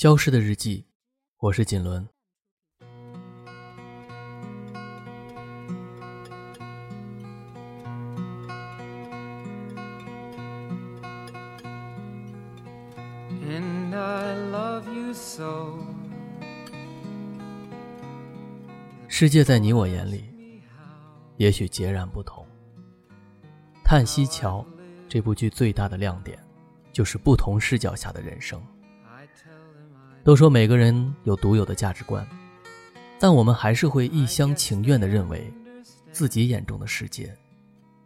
消失的日记，我是锦纶。世界在你我眼里，也许截然不同。《叹息桥》这部剧最大的亮点，就是不同视角下的人生。都说每个人有独有的价值观，但我们还是会一厢情愿地认为，自己眼中的世界，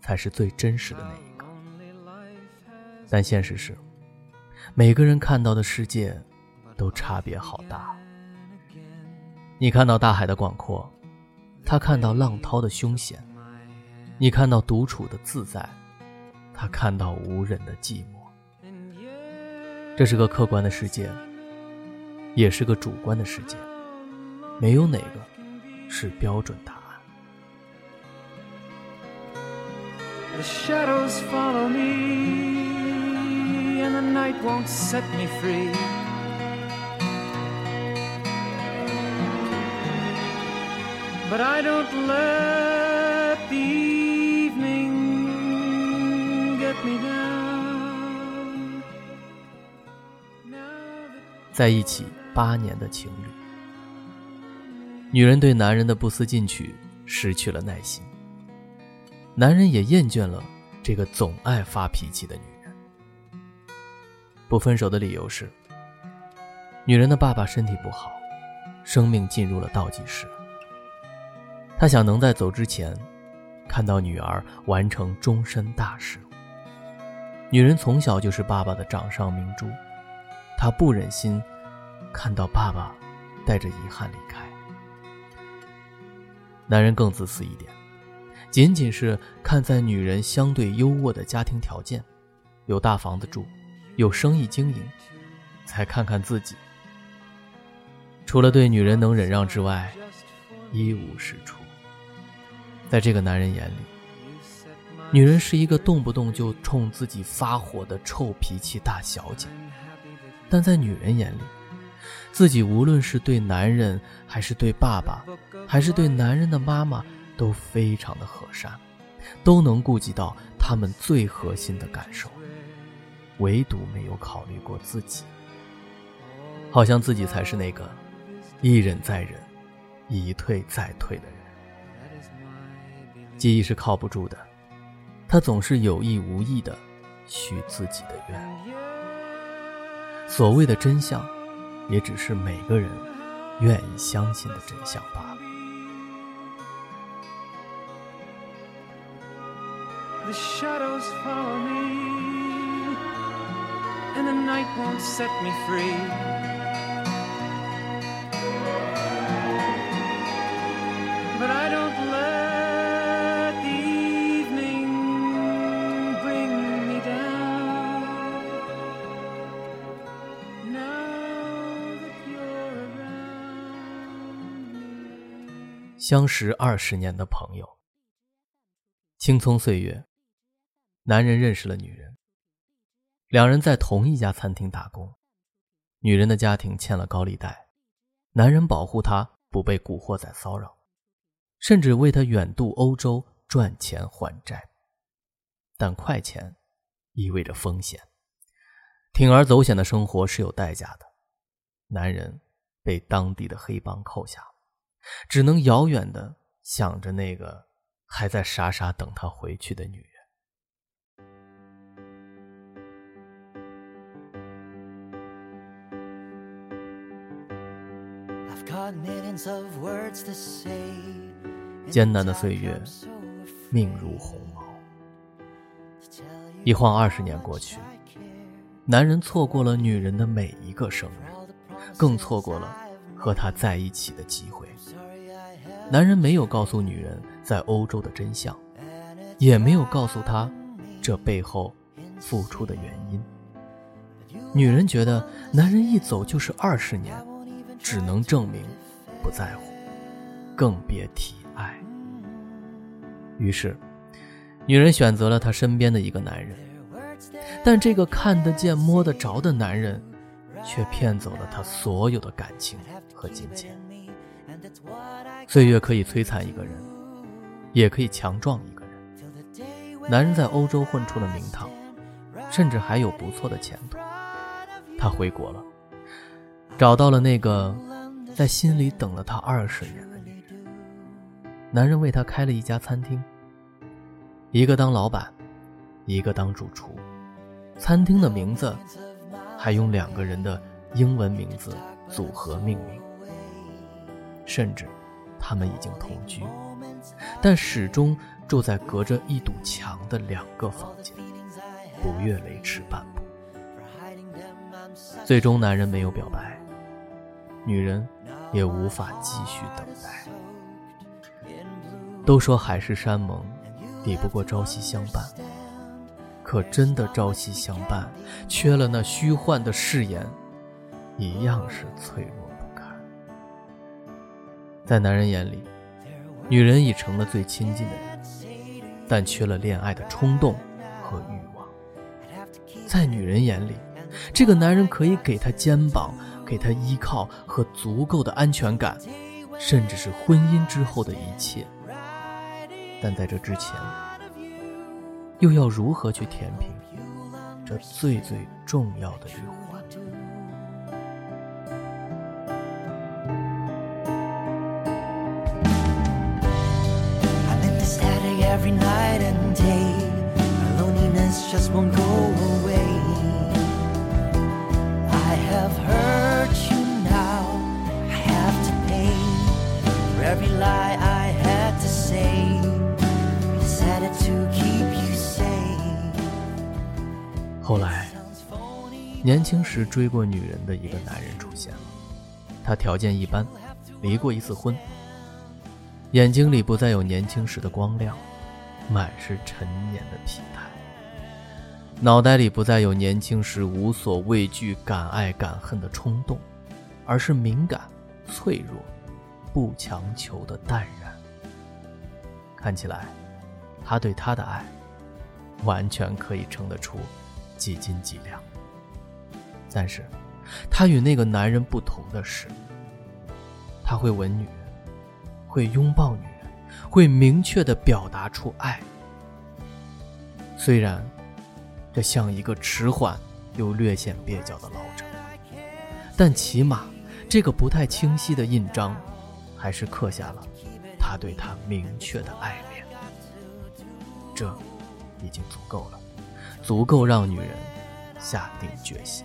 才是最真实的那一个。但现实是，每个人看到的世界，都差别好大。你看到大海的广阔，他看到浪涛的凶险；你看到独处的自在，他看到无人的寂寞。这是个客观的世界。也是个主观的世界，没有哪个是标准答案。在一起。八年的情侣，女人对男人的不思进取失去了耐心，男人也厌倦了这个总爱发脾气的女人。不分手的理由是，女人的爸爸身体不好，生命进入了倒计时。他想能在走之前，看到女儿完成终身大事。女人从小就是爸爸的掌上明珠，他不忍心。看到爸爸带着遗憾离开，男人更自私一点，仅仅是看在女人相对优渥的家庭条件，有大房子住，有生意经营，才看看自己。除了对女人能忍让之外，一无是处。在这个男人眼里，女人是一个动不动就冲自己发火的臭脾气大小姐，但在女人眼里。自己无论是对男人，还是对爸爸，还是对男人的妈妈，都非常的和善，都能顾及到他们最核心的感受，唯独没有考虑过自己。好像自己才是那个一忍再忍，一退再退的人。记忆是靠不住的，他总是有意无意的许自己的愿。所谓的真相。也只是每个人愿意相信的真相罢了。相识二十年的朋友，青葱岁月，男人认识了女人，两人在同一家餐厅打工，女人的家庭欠了高利贷，男人保护她不被古惑仔骚扰，甚至为她远渡欧洲赚钱还债。但快钱意味着风险，铤而走险的生活是有代价的，男人被当地的黑帮扣下。只能遥远的想着那个还在傻傻等他回去的女人。艰难的岁月，命如鸿毛。一晃二十年过去，男人错过了女人的每一个生日，更错过了和她在一起的机会。男人没有告诉女人在欧洲的真相，也没有告诉她这背后付出的原因。女人觉得男人一走就是二十年，只能证明不在乎，更别提爱。于是，女人选择了她身边的一个男人，但这个看得见、摸得着的男人，却骗走了他所有的感情和金钱。岁月可以摧残一个人，也可以强壮一个人。男人在欧洲混出了名堂，甚至还有不错的前途。他回国了，找到了那个在心里等了他二十年的女人。男人为她开了一家餐厅，一个当老板，一个当主厨。餐厅的名字还用两个人的英文名字组合命名。甚至，他们已经同居，但始终住在隔着一堵墙的两个房间，不越雷池半步。最终，男人没有表白，女人也无法继续等待。都说海誓山盟抵不过朝夕相伴，可真的朝夕相伴，缺了那虚幻的誓言，一样是脆弱。在男人眼里，女人已成了最亲近的人，但缺了恋爱的冲动和欲望。在女人眼里，这个男人可以给她肩膀，给她依靠和足够的安全感，甚至是婚姻之后的一切。但在这之前，又要如何去填平这最最重要的一环？every night and day. My loneliness just won't go away. I have hurt you now. I have to pay for every lie I had to say. Decided to keep you safe. 后来，年轻时追过女人的一个男人出现了，他条件一般，离过一次婚，眼睛里不再有年轻时的光亮。满是陈年的疲态，脑袋里不再有年轻时无所畏惧、敢爱敢恨的冲动，而是敏感、脆弱、不强求的淡然。看起来，他对她的爱，完全可以称得出几斤几两。但是，他与那个男人不同的是，他会吻女，会拥抱女。会明确的表达出爱，虽然这像一个迟缓又略显蹩脚的老者，但起码这个不太清晰的印章，还是刻下了他对她明确的爱恋。这已经足够了，足够让女人下定决心。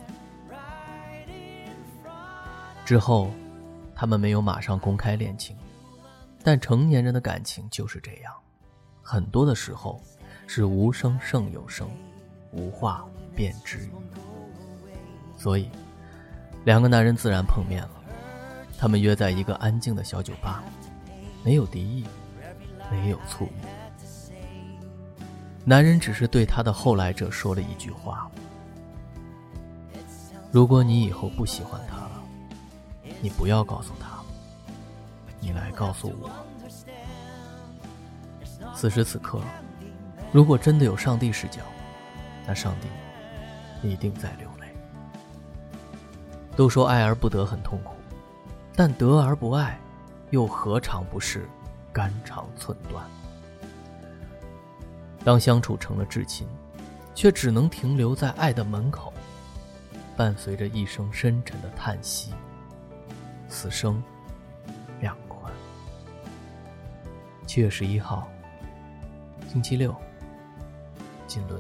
之后，他们没有马上公开恋情。但成年人的感情就是这样，很多的时候是无声胜有声，无话便知语。所以，两个男人自然碰面了。他们约在一个安静的小酒吧，没有敌意，没有醋意。男人只是对他的后来者说了一句话：“如果你以后不喜欢他了，你不要告诉他。”你来告诉我，此时此刻，如果真的有上帝视角，那上帝一定在流泪。都说爱而不得很痛苦，但得而不爱，又何尝不是肝肠寸断？当相处成了至亲，却只能停留在爱的门口，伴随着一声深沉的叹息，此生。七月十一号，星期六，金轮。